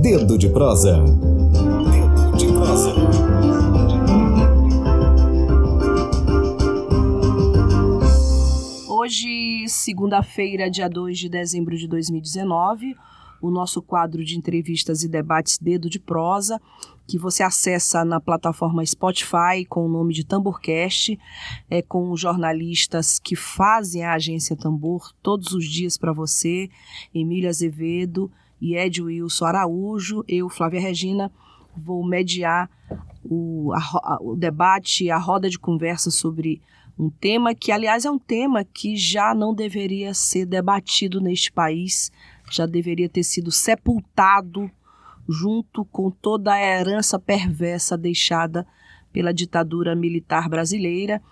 Dedo de prosa. Dedo de prosa. Hoje, segunda-feira, dia 2 de dezembro de 2019, o nosso quadro de entrevistas e debates Dedo de Prosa, que você acessa na plataforma Spotify com o nome de Tamborcast, é com jornalistas que fazem a agência Tambor todos os dias para você, Emília Azevedo e Ed Wilson Araújo, eu, Flávia Regina, vou mediar o, a, o debate, a roda de conversa sobre um tema que, aliás, é um tema que já não deveria ser debatido neste país, já deveria ter sido sepultado junto com toda a herança perversa deixada pela ditadura militar brasileira.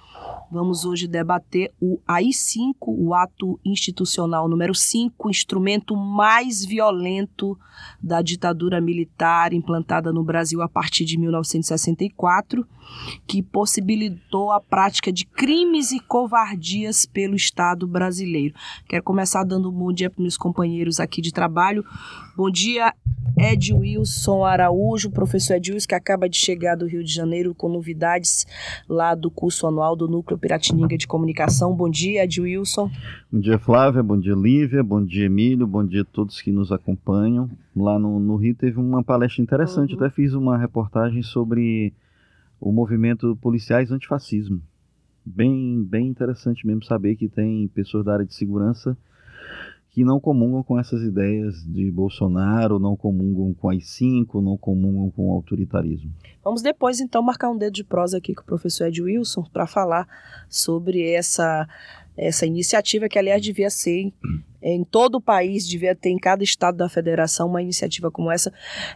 Vamos hoje debater o AI-5, o ato institucional número 5, instrumento mais violento da ditadura militar implantada no Brasil a partir de 1964, que possibilitou a prática de crimes e covardias pelo Estado brasileiro. Quero começar dando um bom dia para meus companheiros aqui de trabalho. Bom dia, Ed Wilson Araújo, professor Ed Wilson, que acaba de chegar do Rio de Janeiro com novidades lá do curso anual do Núcleo Piratininga de Comunicação. Bom dia, Ed Wilson. Bom dia, Flávia. Bom dia, Lívia. Bom dia, Emílio. Bom dia a todos que nos acompanham. Lá no, no Rio teve uma palestra interessante. Uhum. Até fiz uma reportagem sobre o movimento Policiais Antifascismo. Bem, bem interessante mesmo saber que tem pessoas da área de segurança que não comungam com essas ideias de Bolsonaro, não comungam com as cinco, não comungam com o autoritarismo. Vamos depois então marcar um dedo de prosa aqui com o professor Ed Wilson para falar sobre essa essa iniciativa que aliás devia ser em todo o país, devia ter em cada estado da federação uma iniciativa como essa.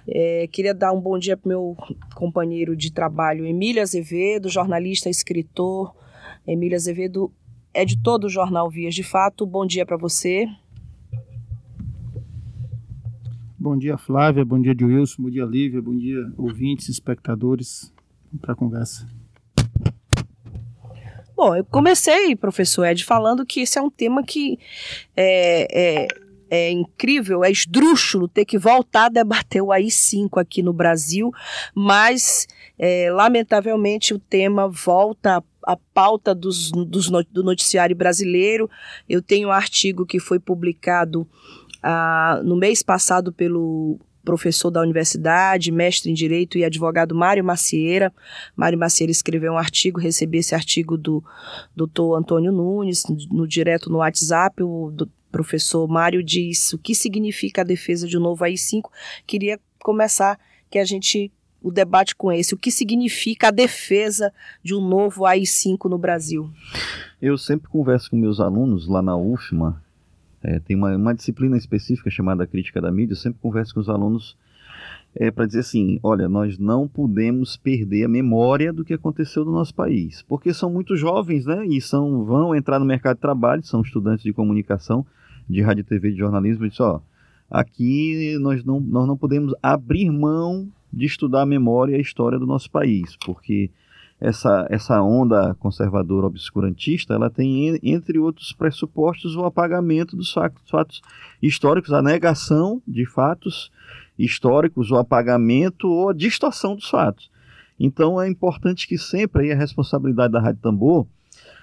É, queria dar um bom dia para meu companheiro de trabalho, Emília Azevedo, jornalista, escritor. Emília Azevedo é de todo o jornal Vias de Fato. Bom dia para você. Bom dia, Flávia. Bom dia, Wilson. Bom dia, Lívia. Bom dia, ouvintes, espectadores. Para a conversa. Bom, eu comecei, professor Ed, falando que esse é um tema que é, é, é incrível, é esdrúxulo ter que voltar a debater o AI-5 aqui no Brasil, mas, é, lamentavelmente, o tema volta à pauta dos, dos, do noticiário brasileiro. Eu tenho um artigo que foi publicado ah, no mês passado pelo professor da universidade, mestre em Direito e advogado Mário Macieira. Mário Macieira escreveu um artigo, recebi esse artigo do doutor Antônio Nunes, no, direto no WhatsApp, o professor Mário diz o que significa a defesa de um novo AI-5. Queria começar que a gente o debate com esse, o que significa a defesa de um novo AI-5 no Brasil? Eu sempre converso com meus alunos lá na UFMA, é, tem uma, uma, disciplina específica chamada crítica da mídia. Eu sempre converso com os alunos é, para dizer assim: olha, nós não podemos perder a memória do que aconteceu no nosso país, porque são muito jovens, né? E são, vão entrar no mercado de trabalho, são estudantes de comunicação, de rádio, TV, de jornalismo. E diz, ó, aqui nós não, nós não podemos abrir mão de estudar a memória e a história do nosso país, porque essa, essa onda conservadora obscurantista, ela tem, entre outros pressupostos, o apagamento dos fatos, históricos, a negação de fatos históricos, o apagamento ou a distorção dos fatos. Então é importante que sempre, aí a responsabilidade da Rádio Tambor,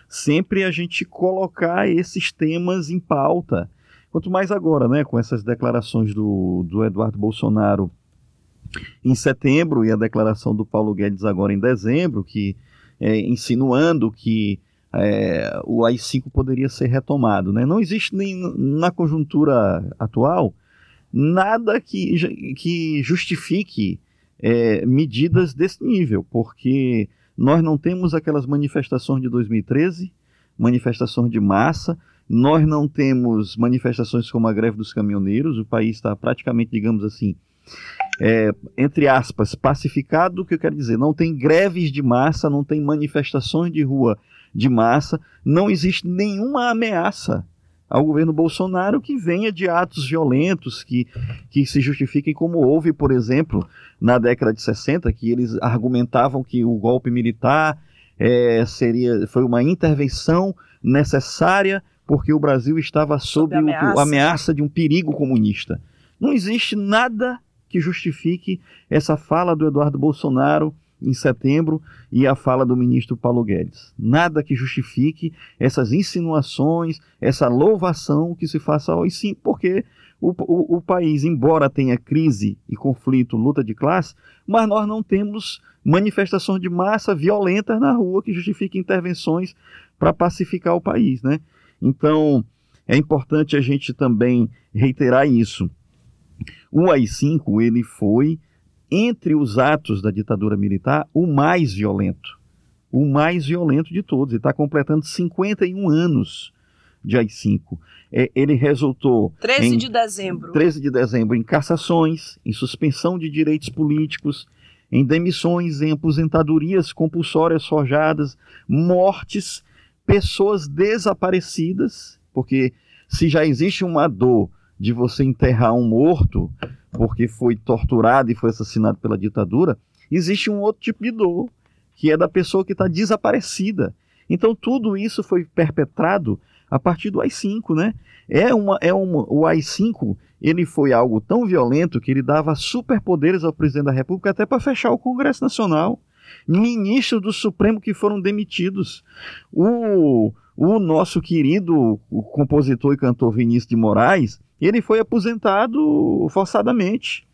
sempre a gente colocar esses temas em pauta. Quanto mais agora, né, com essas declarações do, do Eduardo Bolsonaro em setembro e a declaração do Paulo Guedes agora em dezembro, que é, insinuando que é, o AI-5 poderia ser retomado. Né? Não existe nem na conjuntura atual nada que, que justifique é, medidas desse nível, porque nós não temos aquelas manifestações de 2013, manifestações de massa, nós não temos manifestações como a greve dos caminhoneiros, o país está praticamente, digamos assim, é, entre aspas, pacificado, o que eu quero dizer? Não tem greves de massa, não tem manifestações de rua de massa, não existe nenhuma ameaça ao governo Bolsonaro que venha de atos violentos que, que se justifiquem, como houve, por exemplo, na década de 60, que eles argumentavam que o golpe militar é, seria, foi uma intervenção necessária porque o Brasil estava sob, sob ameaça. O, a ameaça de um perigo comunista. Não existe nada que justifique essa fala do Eduardo Bolsonaro em setembro e a fala do ministro Paulo Guedes. Nada que justifique essas insinuações, essa louvação que se faça ao AI-5, porque o, o, o, país, embora tenha crise e conflito, luta de classe, mas nós não temos manifestações de massa violentas na rua que justifiquem intervenções para pacificar o país. Né? Então, é importante a gente também reiterar isso. O AI-5 ele foi entre os atos da ditadura militar, o mais violento. O mais violento de todos. Ele está completando 51 anos de AI-5. É, ele resultou. 13 em, de dezembro. 13 de dezembro, em cassações, em suspensão de direitos políticos, em demissões, em aposentadorias compulsórias forjadas, mortes, pessoas desaparecidas, porque se já existe uma dor de você enterrar um morto, porque foi torturado e foi assassinado pela ditadura, existe um outro tipo de dor, que é da pessoa que está desaparecida. Então tudo isso foi perpetrado a partir do AI-5, né? É uma, é uma, o AI-5 ele foi algo tão violento que ele dava superpoderes ao presidente da República até para fechar o Congresso Nacional. Ministros do Supremo que foram demitidos. O, o nosso querido o compositor e cantor Vinícius de Moraes, ele foi aposentado forçadamente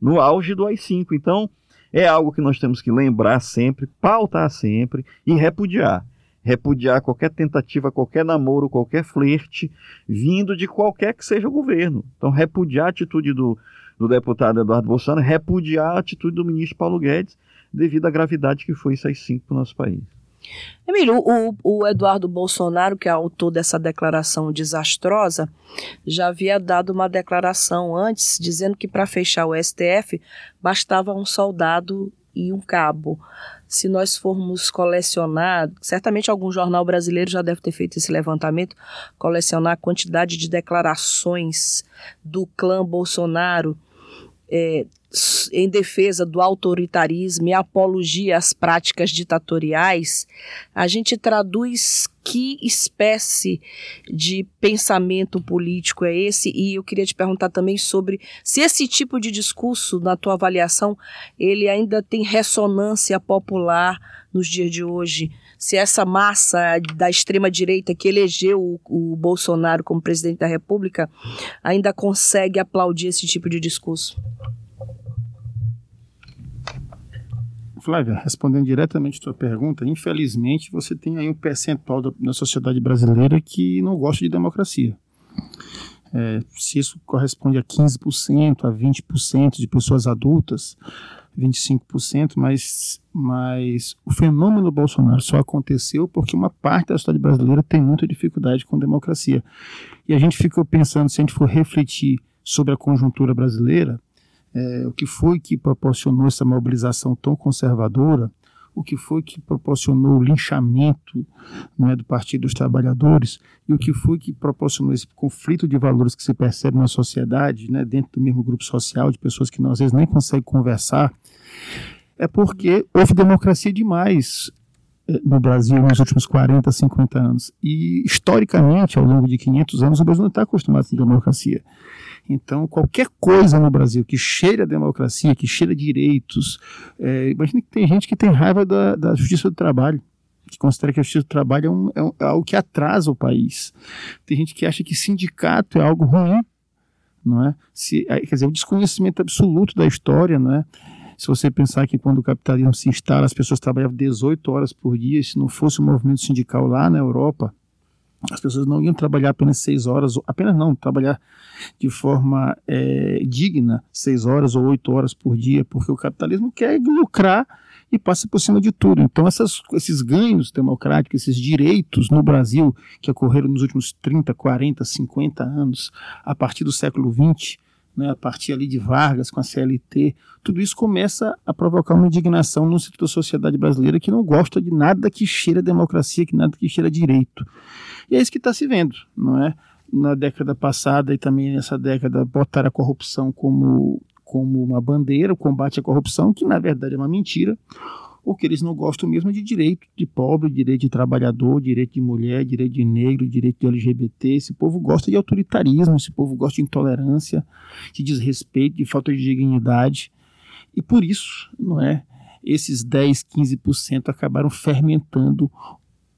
no auge do AI-5. Então, é algo que nós temos que lembrar sempre, pautar sempre e repudiar. Repudiar qualquer tentativa, qualquer namoro, qualquer flerte, vindo de qualquer que seja o governo. Então, repudiar a atitude do, do deputado Eduardo Bolsonaro, repudiar a atitude do ministro Paulo Guedes, devido à gravidade que foi isso AI-5 para o nosso país. Emílio, o, o, Eduardo Bolsonaro, que é autor dessa declaração desastrosa, já havia dado uma declaração antes dizendo que para fechar o STF bastava um soldado e um cabo. Se nós formos colecionar, certamente algum jornal brasileiro já deve ter feito esse levantamento, colecionar a quantidade de declarações do clã Bolsonaro. É, em defesa do autoritarismo e apologia às práticas ditatoriais, a gente traduz que espécie de pensamento político é esse? E eu queria te perguntar também sobre se esse tipo de discurso, na tua avaliação, ele ainda tem ressonância popular nos dias de hoje. Se essa massa da extrema direita que elegeu o, o Bolsonaro como presidente da República ainda consegue aplaudir esse tipo de discurso. Flávia, respondendo diretamente a sua pergunta, infelizmente você tem aí um percentual da, da sociedade brasileira que não gosta de democracia. É, se isso corresponde a 15%, a 20% de pessoas adultas, 25%, mas, mas o fenômeno Bolsonaro só aconteceu porque uma parte da sociedade brasileira tem muita dificuldade com democracia. E a gente ficou pensando, se a gente for refletir sobre a conjuntura brasileira, é, o que foi que proporcionou essa mobilização tão conservadora, o que foi que proporcionou o linchamento não é, do Partido dos Trabalhadores e o que foi que proporcionou esse conflito de valores que se percebe na sociedade, né, dentro do mesmo grupo social, de pessoas que às vezes nem conseguem conversar, é porque houve democracia demais é, no Brasil nos últimos 40, 50 anos. E, historicamente, ao longo de 500 anos, o Brasil não está acostumado com democracia. Então, qualquer coisa no Brasil que cheire a democracia, que cheire a direitos, é, imagina que tem gente que tem raiva da, da justiça do trabalho que considera que a justiça do trabalho é, um, é, um, é, algo que atrasa o país. Tem gente que acha que sindicato é algo ruim, não é? Se, quer dizer, o desconhecimento absoluto da história, não é? Se você pensar que quando o capitalismo se instala, as pessoas trabalhavam 18 horas por dia, se não fosse o movimento sindical lá na Europa, as pessoas não iam trabalhar apenas seis horas, apenas não, trabalhar de forma é, digna seis horas ou oito horas por dia, porque o capitalismo quer lucrar e passa por cima de tudo. Então, essas, esses ganhos democráticos, esses direitos no Brasil que ocorreram nos últimos 30, 40, 50 anos, a partir do século XX, né, a partir ali de Vargas com a CLT, tudo isso começa a provocar uma indignação no centro da sociedade brasileira que não gosta de nada que cheira democracia, que nada que cheira direito. E é isso que está se vendo, não é? Na década passada e também nessa década botar a corrupção como como uma bandeira, o combate à corrupção, que na verdade é uma mentira. O que eles não gostam mesmo é de direito de pobre, direito de trabalhador, direito de mulher, direito de negro, direito de LGBT. Esse povo gosta de autoritarismo, esse povo gosta de intolerância, de desrespeito, de falta de dignidade. E por isso, não é? Esses 10, 15% acabaram fermentando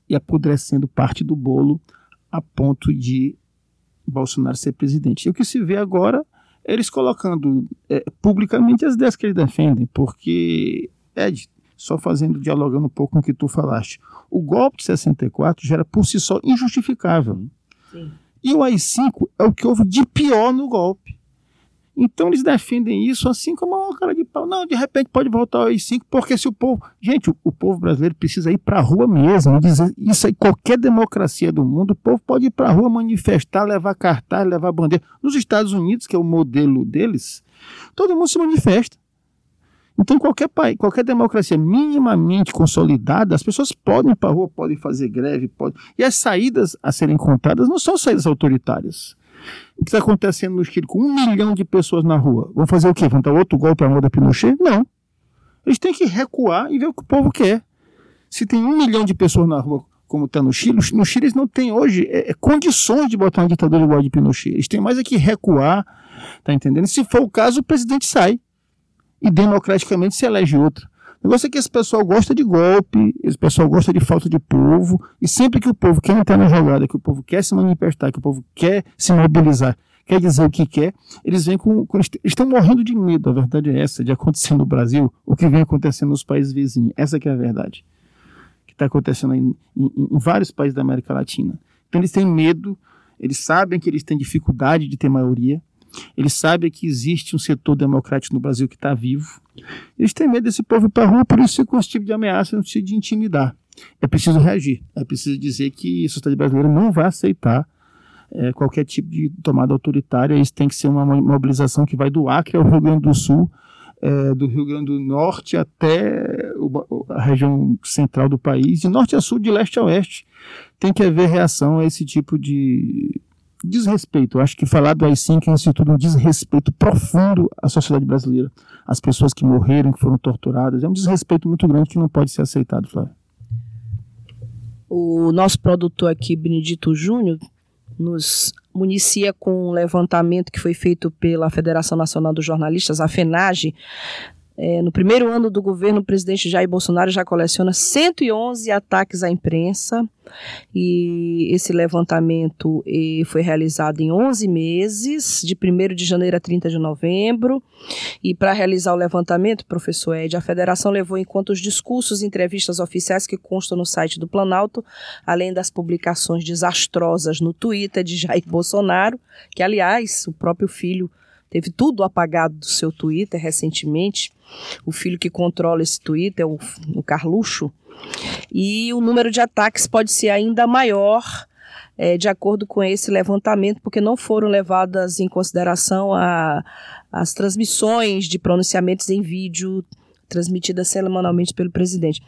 e apodrecendo parte do bolo a ponto de Bolsonaro ser presidente. E o que se vê agora é eles colocando é, publicamente as ideias que eles defendem, porque, Ed, só fazendo, dialogando um pouco com o que tu falaste, o golpe de 64 já era por si só injustificável. Sim. E o AI-5 é o que houve de pior no golpe. Então eles defendem isso assim como uma cara de pau. Não, de repente pode voltar ao AI-5, porque se o povo. Gente, o, o povo brasileiro precisa ir para a rua mesmo. Dizer, isso aí, qualquer democracia do mundo, o povo pode ir para a rua manifestar, levar cartaz, levar bandeira. Nos Estados Unidos, que é o modelo deles, todo mundo se manifesta. Então, qualquer país, qualquer democracia minimamente consolidada, as pessoas podem ir para a rua, podem fazer greve, podem. E as saídas a serem contadas não são saídas autoritárias. O que está acontecendo no Chile com um milhão de pessoas na rua? Vão fazer o quê? Vão dar outro golpe à moda Pinochet? Não. Eles têm que recuar e ver o que o povo quer. Se tem um milhão de pessoas na rua, como está no Chile, no Chile eles não têm hoje é, é, condições de botar uma ditadura igual a de Pinochet. Eles têm mais é que recuar, tá entendendo? Se for o caso, o presidente sai e democraticamente se elege outro. O negócio é que esse pessoal gosta de golpe, esse pessoal gosta de falta de povo, e sempre que o povo quer entrar na jogada, que o povo quer se manifestar, que o povo quer se mobilizar, quer dizer o que quer, eles vêm com. com estão morrendo de medo, a verdade é essa, de acontecer no Brasil o que vem acontecendo nos países vizinhos. Essa que é a verdade. Que está acontecendo em, em, em vários países da América Latina. Então eles têm medo, eles sabem que eles têm dificuldade de ter maioria, eles sabem que existe um setor democrático no Brasil que está vivo. Eles têm medo desse povo ir para a rua, por isso com esse tipo de ameaça, no sentido de intimidar. É preciso reagir. É preciso dizer que a sociedade brasileira não vai aceitar é, qualquer tipo de tomada autoritária. Isso tem que ser uma mobilização que vai do Acre ao Rio Grande do Sul, é, do Rio Grande do Norte até a região central do país, de norte a sul, de leste a oeste. Tem que haver reação a esse tipo de, desrespeito. Eu acho que falar do AI-5 é um desrespeito profundo à sociedade brasileira. As pessoas que morreram, que foram torturadas. É um desrespeito muito grande que não pode ser aceitado, Flávio. O nosso produtor aqui, Benedito Júnior, nos municia com um levantamento que foi feito pela Federação Nacional dos Jornalistas, a FENAGE, é, no primeiro ano do governo, o presidente Jair Bolsonaro já coleciona 111 ataques à imprensa e esse levantamento eh, foi realizado em 11 meses, de 1 de janeiro a 30 de novembro. E para realizar o levantamento, professor Ed, a federação levou em conta os discursos e entrevistas oficiais que constam no site do Planalto, além das publicações desastrosas no Twitter de Jair Bolsonaro, que, aliás, o próprio filho teve tudo apagado do seu Twitter recentemente. O filho que controla esse Twitter, o, o Carluxo. E o número de ataques pode ser ainda maior, é, de acordo com esse levantamento, porque não foram levadas em consideração a, as transmissões de pronunciamentos em vídeo transmitidas semanalmente pelo presidente.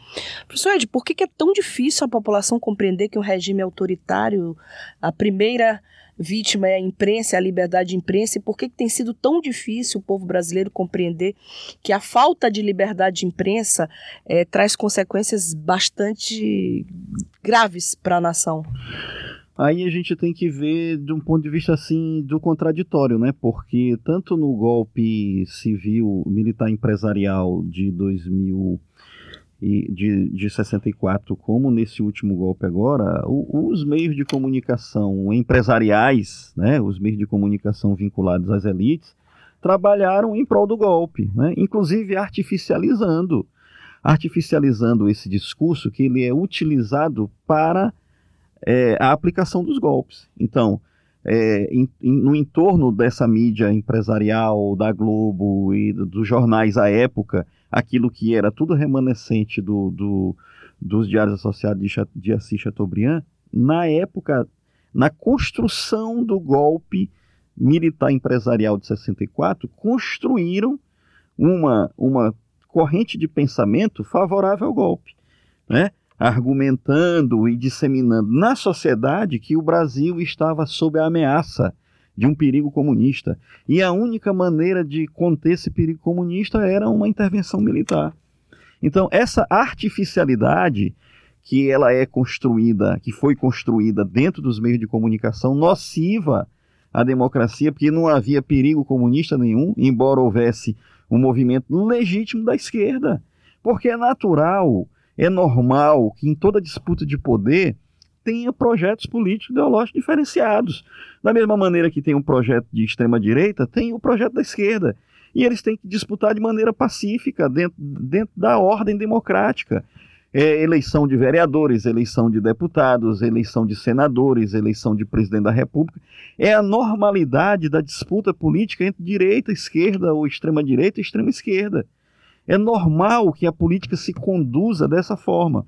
Professor Ed, por que é tão difícil a população compreender que um regime autoritário, a primeira vítima é a imprensa, é a liberdade de imprensa, e por que, que tem sido tão difícil o povo brasileiro compreender que a falta de liberdade de imprensa é, traz consequências bastante graves para a nação? Aí a gente tem que ver de um ponto de vista assim do contraditório, né? Porque tanto no golpe civil, militar empresarial de 2000 e de, de 64, como nesse último golpe agora, o, os meios de comunicação empresariais, né, os meios de comunicação vinculados às elites, trabalharam em prol do golpe, né, inclusive artificializando, artificializando esse discurso que ele é utilizado para é, a aplicação dos golpes. Então, é, em, em, no entorno dessa mídia empresarial da Globo e dos jornais à época, aquilo que era tudo remanescente do, do dos diários associados de, de Assis Chateaubriand, na época, na construção do golpe militar empresarial de 64, construíram uma, uma corrente de pensamento favorável ao golpe, né? argumentando e disseminando na sociedade que o Brasil estava sob a ameaça de um perigo comunista. E a única maneira de conter esse perigo comunista era uma intervenção militar. Então, essa artificialidade que ela é construída, que foi construída dentro dos meios de comunicação, nociva à democracia, porque não havia perigo comunista nenhum, embora houvesse um movimento legítimo da esquerda. Porque é natural, é normal que em toda disputa de poder tenha projetos políticos ideológicos diferenciados. Da mesma maneira que tem um projeto de extrema-direita, tem o projeto da esquerda. E eles têm que disputar de maneira pacífica, dentro, dentro da ordem democrática. É, eleição de vereadores, eleição de deputados, eleição de senadores, eleição de presidente da República. É a normalidade da disputa política entre direita, esquerda, ou extrema-direita e extrema-esquerda. É normal que a política se conduza dessa forma.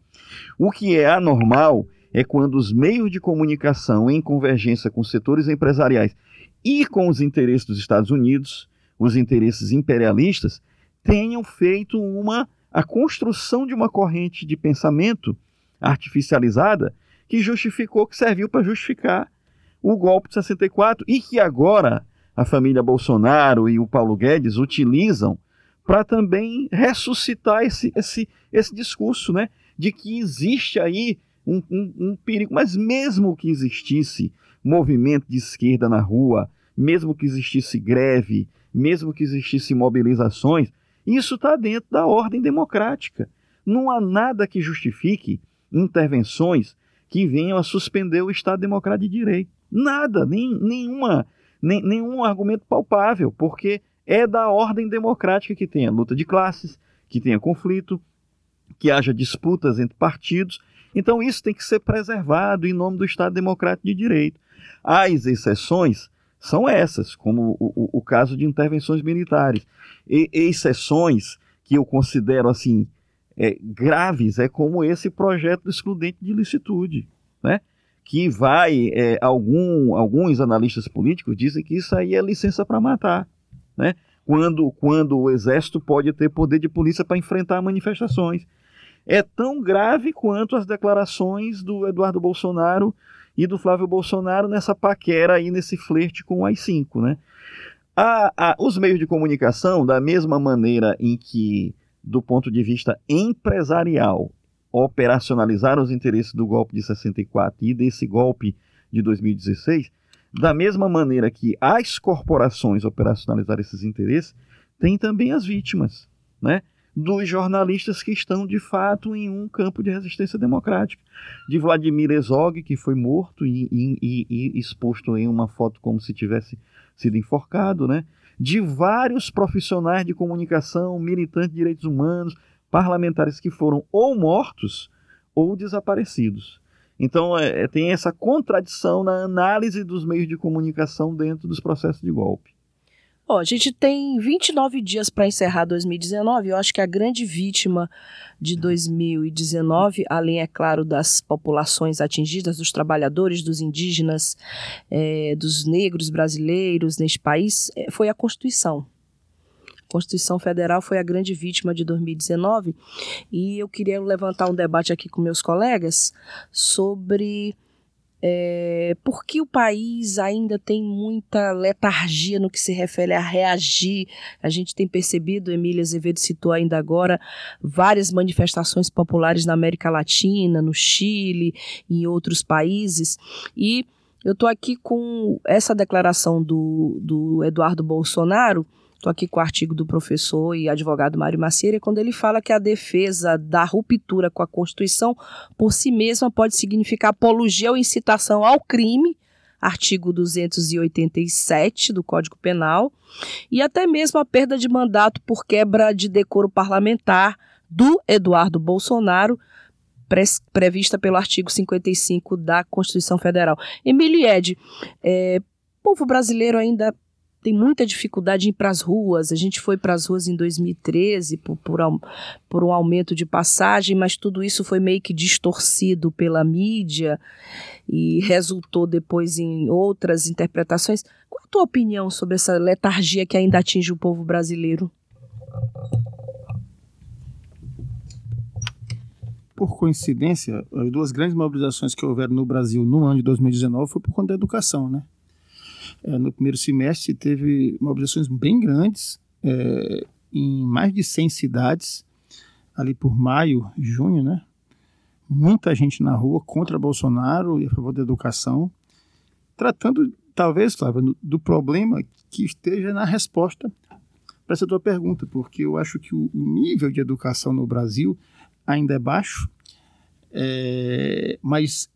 O que é anormal é quando os meios de comunicação, em convergência com setores empresariais e com os interesses dos Estados Unidos, os interesses imperialistas, tenham feito uma a construção de uma corrente de pensamento artificializada que justificou, que serviu para justificar o golpe de 64 e que agora a família Bolsonaro e o Paulo Guedes utilizam para também ressuscitar esse, esse, esse discurso, né, de que existe aí um, um, um perigo. Mas mesmo que existisse movimento de esquerda na rua, mesmo que existisse greve, mesmo que existisse mobilizações, isso está dentro da ordem democrática. Não há nada que justifique intervenções que venham a suspender o Estado Democrático de Direito. Nada, nem, nenhuma, nem, nenhum argumento palpável, porque é da ordem democrática que tenha luta de classes, que tenha conflito, que haja disputas entre partidos. Então isso tem que ser preservado em nome do Estado Democrático de Direito. As exceções são essas, como o, o, o caso de intervenções militares. E, exceções que eu considero assim é, graves é como esse projeto excludente de licitude, né? que vai, é, algum, alguns analistas políticos dizem que isso aí é licença para matar, né? quando, quando o exército pode ter poder de polícia para enfrentar manifestações. É tão grave quanto as declarações do Eduardo Bolsonaro e do Flávio Bolsonaro nessa paquera aí, nesse flerte com o AI-5, né? A, a, os meios de comunicação, da mesma maneira em que, do ponto de vista empresarial, operacionalizaram os interesses do golpe de 64 e desse golpe de 2016, da mesma maneira que as corporações operacionalizaram esses interesses, tem também as vítimas, né? Dos jornalistas que estão de fato em um campo de resistência democrática. De Vladimir Herzog, que foi morto e, e, e, exposto em uma foto como se tivesse sido enforcado, né? de vários profissionais de comunicação, militantes de direitos humanos, parlamentares que foram ou mortos ou desaparecidos. Então é, tem essa contradição na análise dos meios de comunicação dentro dos processos de golpe. Ó, a gente tem 29 dias para encerrar 2019. Eu acho que a grande vítima de 2019, além, é claro, das populações atingidas, dos trabalhadores, dos indígenas, é, dos negros brasileiros neste país, é, foi a Constituição. A Constituição Federal foi a grande vítima de 2019 e eu queria levantar um debate aqui com meus colegas sobre é, por que o país ainda tem muita letargia no que se refere a reagir? A gente tem percebido, Emília Azevedo citou ainda agora, várias manifestações populares na América Latina, no Chile, em outros países, e eu estou aqui com essa declaração do, do Eduardo Bolsonaro Estou aqui com o artigo do professor e advogado Mário Macieira, quando ele fala que a defesa da ruptura com a Constituição por si mesma pode significar apologia ou incitação ao crime, artigo 287 do Código Penal, e até mesmo a perda de mandato por quebra de decoro parlamentar do Eduardo Bolsonaro, prevista pelo artigo 55 da Constituição Federal. Emílio Ed, é, povo brasileiro ainda tem muita dificuldade em ir para as ruas. A gente foi para as ruas em 2013 por, por, por, um aumento de passagem, mas tudo isso foi meio que distorcido pela mídia e resultou depois em outras interpretações. Qual a tua opinião sobre essa letargia que ainda atinge o povo brasileiro? Por coincidência, as duas grandes mobilizações que houveram no Brasil no ano de 2019 foi por conta da educação, né? É, no primeiro semestre teve mobilizações bem grandes, é, em mais de 100 cidades, ali por maio, junho, né? Muita gente na rua contra Bolsonaro e a favor da educação, tratando, talvez, Flávio, do problema que esteja na resposta para essa tua pergunta, porque eu acho que o nível de educação no Brasil ainda é baixo, é, mas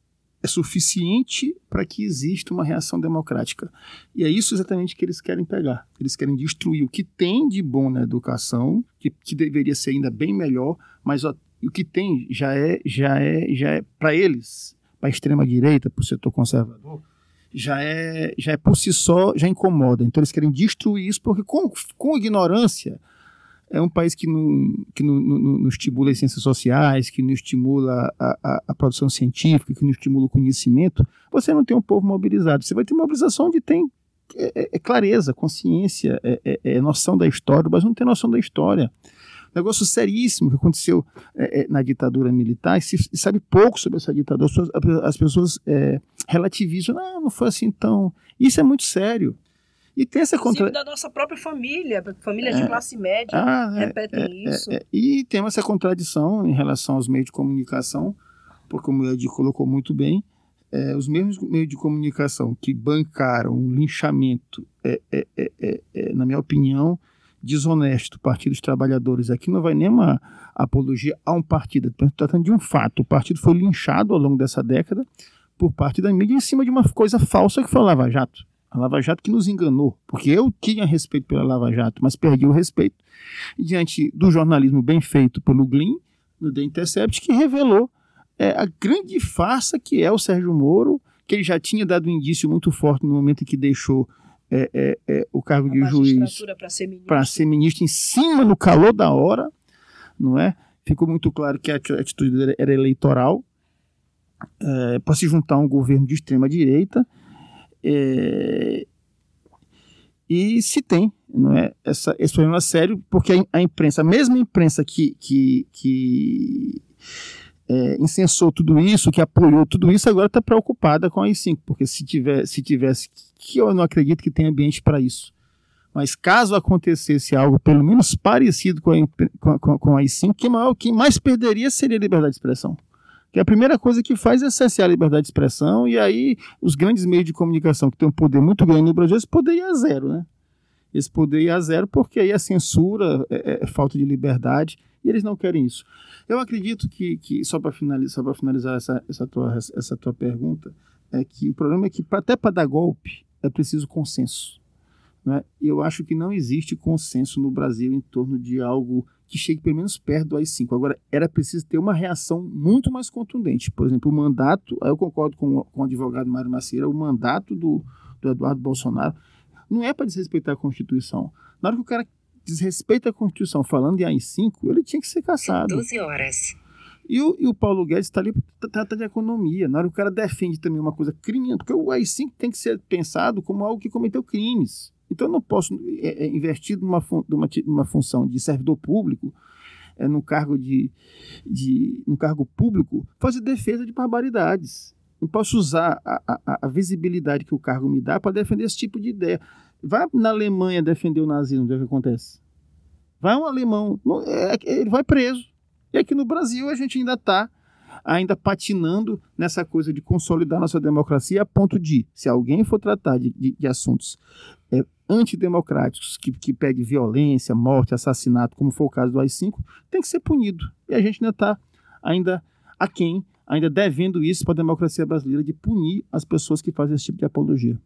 é suficiente para que exista uma reação democrática. E é isso exatamente que eles querem pegar. Eles querem destruir o que tem de bom na educação, que, que deveria ser ainda bem melhor, mas ó, o que tem já é, já é, já é para eles, para a extrema direita, para o setor conservador, já é, já é por si só já incomoda. Então eles querem destruir isso porque com, com ignorância é um país que não, que não, não, não estimula as ciências sociais, que não estimula a, a, a, produção científica, que não estimula o conhecimento, você não tem um povo mobilizado. Você vai ter mobilização onde tem é, é, é clareza, consciência, é, é, é noção da história, mas não tem noção da história. Negócio seríssimo que aconteceu na ditadura militar, e se, sabe pouco sobre essa ditadura. As pessoas, as pessoas relativizam, não, não foi assim tão. Isso é muito sério. E tem essa contra... da nossa própria família, família é, de classe média, ah, é, repetem é, isso. É, e tem essa contradição em relação aos meios de comunicação, porque como o Ed colocou muito bem, é, os mesmos meios de comunicação que bancaram um linchamento, é, na minha opinião, desonesto do Partido dos Trabalhadores. Aqui não vai nem uma apologia a um partido, está tratando de um fato. O partido foi linchado ao longo dessa década por parte da mídia em cima de uma coisa falsa que foi o Lava Jato. A Lava Jato que nos enganou, porque eu tinha respeito pela Lava Jato, mas perdi o respeito diante do jornalismo bem feito pelo Glyn, no The Intercept, que revelou é, a grande farsa que é o Sérgio Moro, que ele já tinha dado um indício muito forte no momento em que deixou é, é, é o cargo a de juiz para ser, ser, ministro em cima, no calor da hora, não é? Ficou muito claro que a atitude era eleitoral é, para se juntar a um governo de extrema direita é, e se tem não é, essa, esse problema sério, porque a, a imprensa, a mesma imprensa que, que, que é, incensou tudo isso, que apoiou tudo isso, agora está preocupada com a AI-5, porque se, tiver, se tivesse, que eu não acredito que tenha ambiente para isso, mas caso acontecesse algo pelo menos parecido com a, com, com a AI-5, quem, quem mais perderia seria a liberdade de expressão que a primeira coisa que faz é cessar a liberdade de expressão, e aí os grandes meios de comunicação que têm um poder muito grande no Brasil, esse poder ia a zero, né? Esse poder ia a zero porque aí a censura é, é, é falta de liberdade, e eles não querem isso. Eu acredito que, que só para finalizar, só finalizar essa, essa, tua, essa tua pergunta, é que o problema é que até para dar golpe é preciso consenso. Né? Eu acho que não existe consenso no Brasil em torno de algo que chegue pelo menos perto do AI-5. Agora, era preciso ter uma reação muito mais contundente. Por exemplo, o mandato, eu concordo com, com o advogado Mário Macieira, o mandato do, do Eduardo Bolsonaro não é para desrespeitar a Constituição. Na hora que o cara desrespeita a Constituição falando em AI-5, ele tinha que ser caçado. 12 horas. E o, e o Paulo Guedes está ali para tratar de economia. Na hora que o cara defende também uma coisa crime, porque o AI-5 tem que ser pensado como algo que cometeu crimes. Então, eu não posso é, é, investir numa, numa, numa função de servidor público, é, num, cargo de, de, cargo público, fazer defesa de barbaridades. Não posso usar a, a, a visibilidade que o cargo me dá para defender esse tipo de ideia. Vai na Alemanha defender o nazismo, ver o que acontece. Vai um alemão, é, ele vai preso. E aqui no Brasil a gente ainda está ainda patinando nessa coisa de consolidar nossa democracia a ponto de, se alguém for tratar de, de, de assuntos é, antidemocráticos, que, que pede violência, morte, assassinato, como foi o caso do AI-5, tem que ser punido. E a gente ainda está ainda aquém, ainda devendo isso para a democracia brasileira, de punir as pessoas que fazem esse tipo de apologia.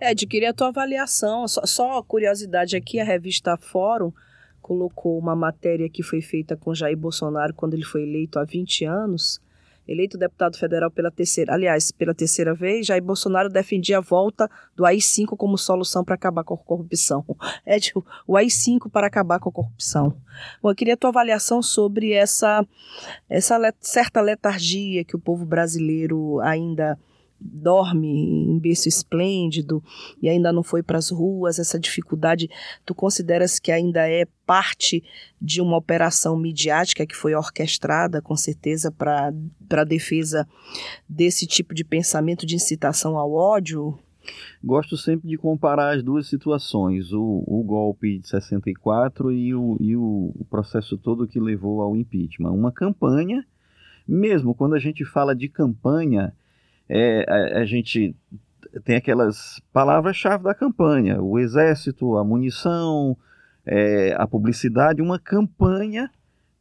Ed, queria a tua avaliação. Só, só curiosidade aqui, a revista Fórum colocou uma matéria que foi feita com Jair Bolsonaro quando ele foi eleito há 20 anos. Eleito deputado federal pela terceira, aliás, pela terceira vez, Jair Bolsonaro defendia a volta do AI-5 como solução para acabar com a corrupção. É tipo, o AI-5 para acabar com a corrupção. Bom, eu queria a tua avaliação sobre essa, essa certa letargia que o povo brasileiro ainda dorme em berço esplêndido e ainda não foi para as ruas, essa dificuldade, tu consideras que ainda é parte de uma operação midiática que foi orquestrada, com certeza, para a defesa desse tipo de pensamento de incitação ao ódio? Gosto sempre de comparar as duas situações, o, o golpe de 64 e, o, e o, o processo todo que levou ao impeachment. Uma campanha, mesmo quando a gente fala de campanha, é, a, a gente tem aquelas palavras-chave da campanha: o exército, a munição, é, a publicidade, uma campanha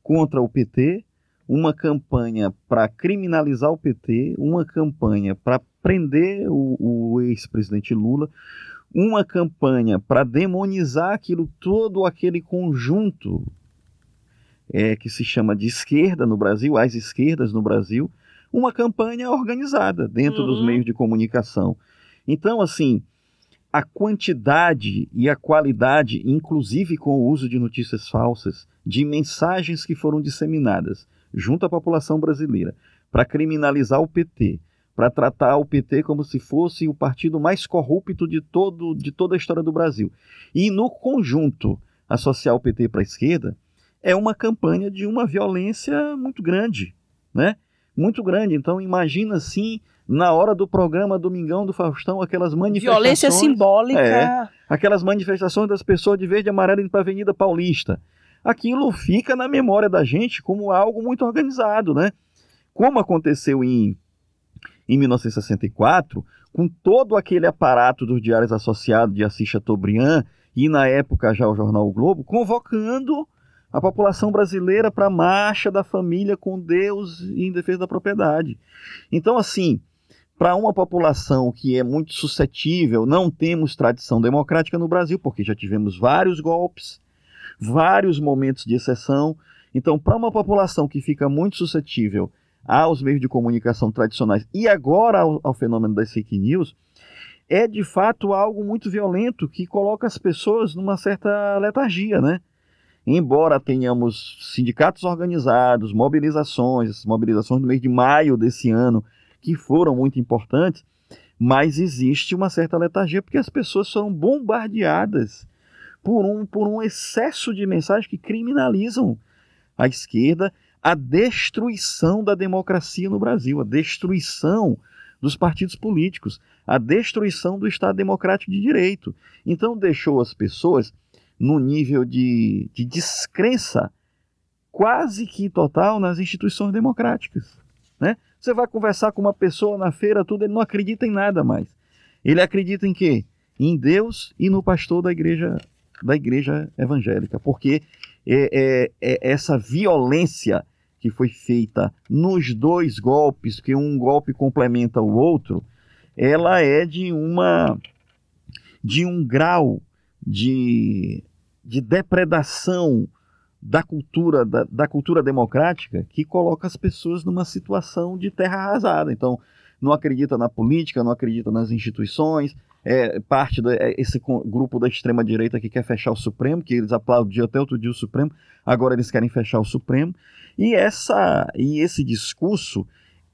contra o PT, uma campanha para criminalizar o PT, uma campanha para prender o, o ex-presidente Lula, uma campanha para demonizar aquilo todo aquele conjunto é, que se chama de esquerda no Brasil, as esquerdas no Brasil, uma campanha organizada dentro uhum. dos meios de comunicação. Então, assim, a quantidade e a qualidade, inclusive com o uso de notícias falsas, de mensagens que foram disseminadas junto à população brasileira para criminalizar o PT, para tratar o PT como se fosse o partido mais corrupto de, todo, de toda a história do Brasil. E no conjunto associar o PT para a esquerda é uma campanha de uma violência muito grande, né? Muito grande. Então imagina assim na hora do programa Domingão do Faustão, aquelas manifestações. Violência simbólica. É, aquelas manifestações das pessoas de verde e amarelo indo para a Avenida Paulista. Aquilo fica na memória da gente como algo muito organizado, né? Como aconteceu em, em 1964, com todo aquele aparato dos diários associados de Assis Chateaubriand e na época já o jornal o Globo, convocando a população brasileira para a marcha da família com Deus e em defesa da propriedade. Então, assim, para uma população que é muito suscetível, não temos tradição democrática no Brasil, porque já tivemos vários golpes, vários momentos de exceção. Então, para uma população que fica muito suscetível aos meios de comunicação tradicionais e agora ao, ao fenômeno das fake news, é de fato algo muito violento que coloca as pessoas numa certa letargia, né? Embora tenhamos sindicatos organizados, mobilizações, mobilizações no mês de maio desse ano, que foram muito importantes, mas existe uma certa letargia porque as pessoas foram bombardeadas por um, por um excesso de mensagens que criminalizam a esquerda, a destruição da democracia no Brasil, a destruição dos partidos políticos, a destruição do Estado democrático de direito. Então deixou as pessoas no nível de, de descrença quase que total nas instituições democráticas. Né? Você vai conversar com uma pessoa na feira, tudo, ele não acredita em nada mais. Ele acredita em quê? Em Deus e no pastor da igreja da igreja evangélica, porque é, é, é essa violência que foi feita nos dois golpes, que um golpe complementa o outro, ela é de uma de um grau de, de depredação da cultura, da, da, cultura democrática que coloca as pessoas numa situação de terra arrasada. Então, não acredita na política, não acredita nas instituições, é parte desse é, grupo da extrema-direita que quer fechar o Supremo, que eles aplaudiam até outro dia o Supremo, agora eles querem fechar o Supremo. E, essa, e esse discurso,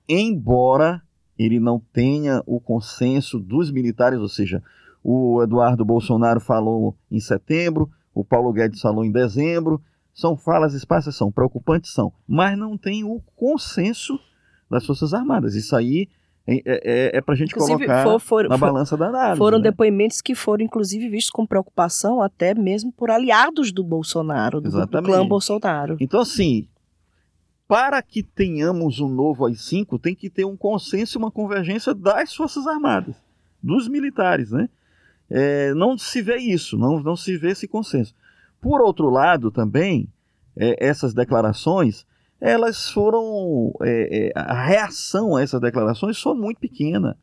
embora ele não tenha o consenso dos militares, ou seja, o Eduardo Bolsonaro falou em setembro, o Paulo Guedes falou em dezembro, são falas esparsas, são preocupantes, são, mas não tem o consenso das Forças Armadas. Isso aí é, é, é, é para a gente inclusive, colocar for, for, na for, balança da análise. Foram né? depoimentos que foram, inclusive, vistos com preocupação até mesmo por aliados do Bolsonaro, do, do clã Bolsonaro. Então, assim, para que tenhamos um novo AI-5, tem que ter um consenso e uma convergência das Forças Armadas, dos militares, né? É, não se vê isso, não, não se vê esse consenso. Por outro lado, também, é, essas declarações, elas foram. É, é, a reação a essas declarações foi muito pequena.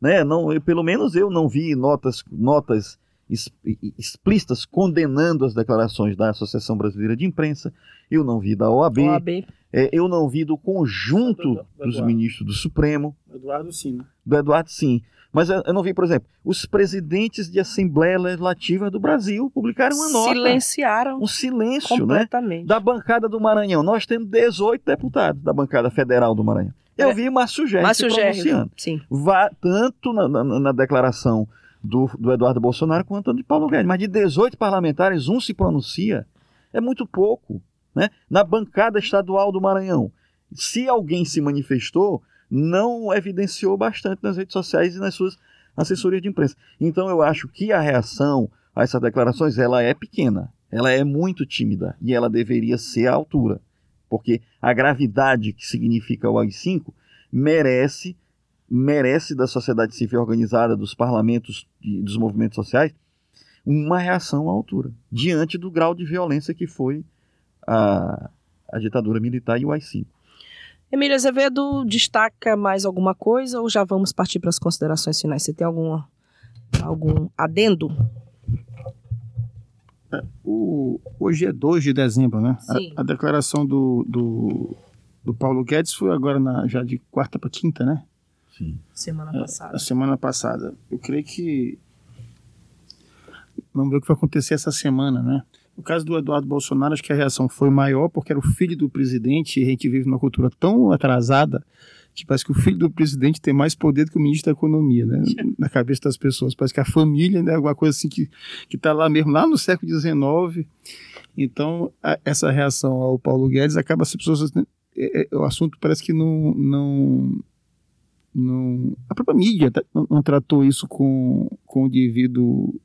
Né? Não, eu, pelo menos eu não vi notas, notas explícitas condenando as declarações da Associação Brasileira de Imprensa, eu não vi da OAB, OAB. É, eu não vi do conjunto do, do, do dos ministros do Supremo. Eduardo Sim. Né? Do Eduardo Sim. Mas eu não vi, por exemplo, os presidentes de Assembleia Legislativa do Brasil publicaram uma nota. Silenciaram. Um silêncio, né? completamente. né? Da bancada do Maranhão. Nós temos 18 deputados da bancada federal do Maranhão. Eu é. vi Márcio Gerri Márcio se pronunciando. Sim. Vá, tanto na, na, na declaração do, do, Eduardo Bolsonaro quanto de Paulo Guedes. Mas de 18 parlamentares, um se pronuncia. É muito pouco. Né? Na bancada estadual do Maranhão. Se alguém se manifestou, não evidenciou bastante nas redes sociais e nas suas assessoria de imprensa. Então eu acho que a reação a essas declarações ela é pequena, ela é muito tímida e ela deveria ser à altura, porque a gravidade que significa o AI-5 merece merece da sociedade civil organizada, dos parlamentos e dos movimentos sociais, uma reação à altura, diante do grau de violência que foi a, a ditadura militar e o AI-5. Emília Azevedo destaca mais alguma coisa ou já vamos partir para as considerações finais? Você tem alguma, algum adendo? É, o, hoje é 2 de dezembro, né? Sim. A, a declaração do, do, do, Paulo Guedes foi agora na, já de quarta para quinta, né? Sim. Semana é, passada. A semana passada. Eu creio que. Vamos ver o que vai acontecer essa semana, né? No caso do Eduardo Bolsonaro, acho que a reação foi maior porque era o filho do presidente e a gente vive numa cultura tão atrasada que parece que o filho do presidente tem mais poder do que o ministro da Economia, né? Na cabeça das pessoas. Parece que a família né, é alguma coisa assim que está lá mesmo, lá no século XIX. Então, a, essa reação ao Paulo Guedes acaba se pessoas. Né, é, é, o assunto parece que não, não, não. A própria mídia tá, não, não tratou isso com, com o devido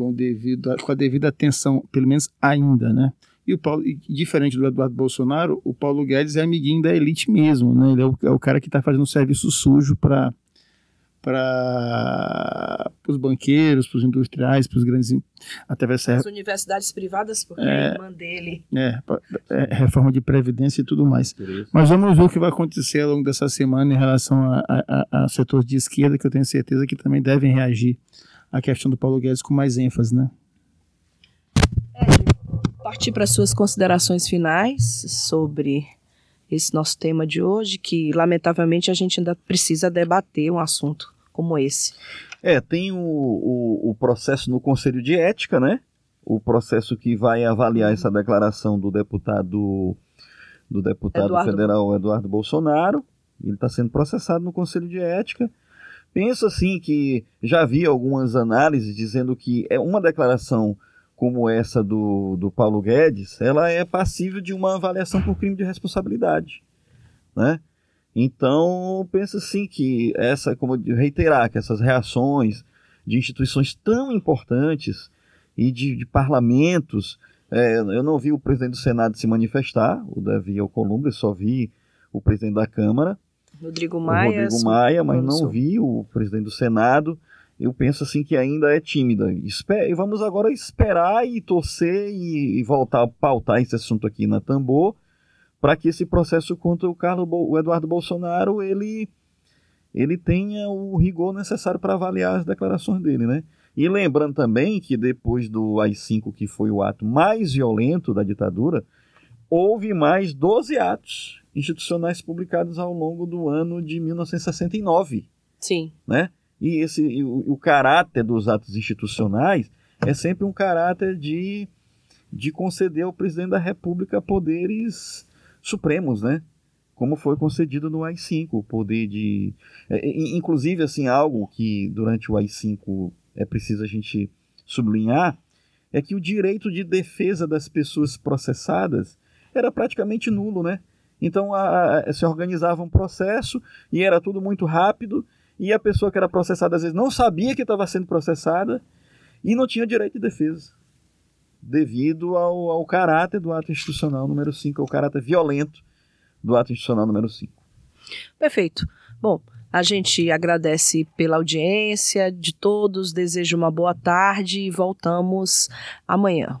com, devido a, com a devida atenção, pelo menos ainda, né? E o Paulo, e diferente do Eduardo Bolsonaro, o Paulo Guedes é amiguinho da elite mesmo, né? Ele é o, é o cara que está fazendo serviço sujo para para os banqueiros, para os industriais, para os grandes até as universidades privadas, porque é, a irmã dele é, é, reforma de previdência e tudo mais. Mas vamos ver o que vai acontecer ao longo dessa semana em relação a, a, a setores de esquerda que eu tenho certeza que também devem reagir a questão do Paulo Guedes com mais ênfase, né? É, partir para suas considerações finais sobre esse nosso tema de hoje, que lamentavelmente a gente ainda precisa debater um assunto como esse. É, tem o, o, o processo no Conselho de Ética, né? O processo que vai avaliar essa declaração do deputado do deputado Eduardo... federal Eduardo Bolsonaro. Ele está sendo processado no Conselho de Ética. Penso assim que já vi algumas análises dizendo que é uma declaração como essa do, do Paulo Guedes, ela é passível de uma avaliação por crime de responsabilidade, né? Então, penso assim que essa, como reiterar, que essas reações de instituições tão importantes e de, de parlamentos, é, eu não vi o presidente do Senado se manifestar, o Davi Alcolumbre, só vi o presidente da Câmara, Rodrigo Maia. Rodrigo Maia, mas não vi o presidente do Senado. Eu penso assim que ainda é tímida. E vamos agora esperar e torcer e, voltar a pautar esse assunto aqui na Tambor para que esse processo contra o Carlos o Eduardo Bolsonaro ele ele tenha o rigor necessário para avaliar as declarações dele, né? E lembrando também que depois do AI-5, que foi o ato mais violento da ditadura, houve mais 12 atos institucionais publicados ao longo do ano de 1969. Sim. Né? E esse, e o, o, caráter dos atos institucionais é sempre um caráter de, de conceder ao presidente da República poderes supremos, né? Como foi concedido no AI-5, o poder de. É, inclusive, assim, algo que durante o AI-5 é preciso a gente sublinhar é que o direito de defesa das pessoas processadas era praticamente nulo, né? Então a, a, se organizava um processo e era tudo muito rápido e a pessoa que era processada às vezes não sabia que estava sendo processada e não tinha direito de defesa devido ao, ao caráter do ato institucional número 5, ao caráter violento do ato institucional número 5. Perfeito. Bom, a gente agradece pela audiência de todos, desejo uma boa tarde e voltamos amanhã.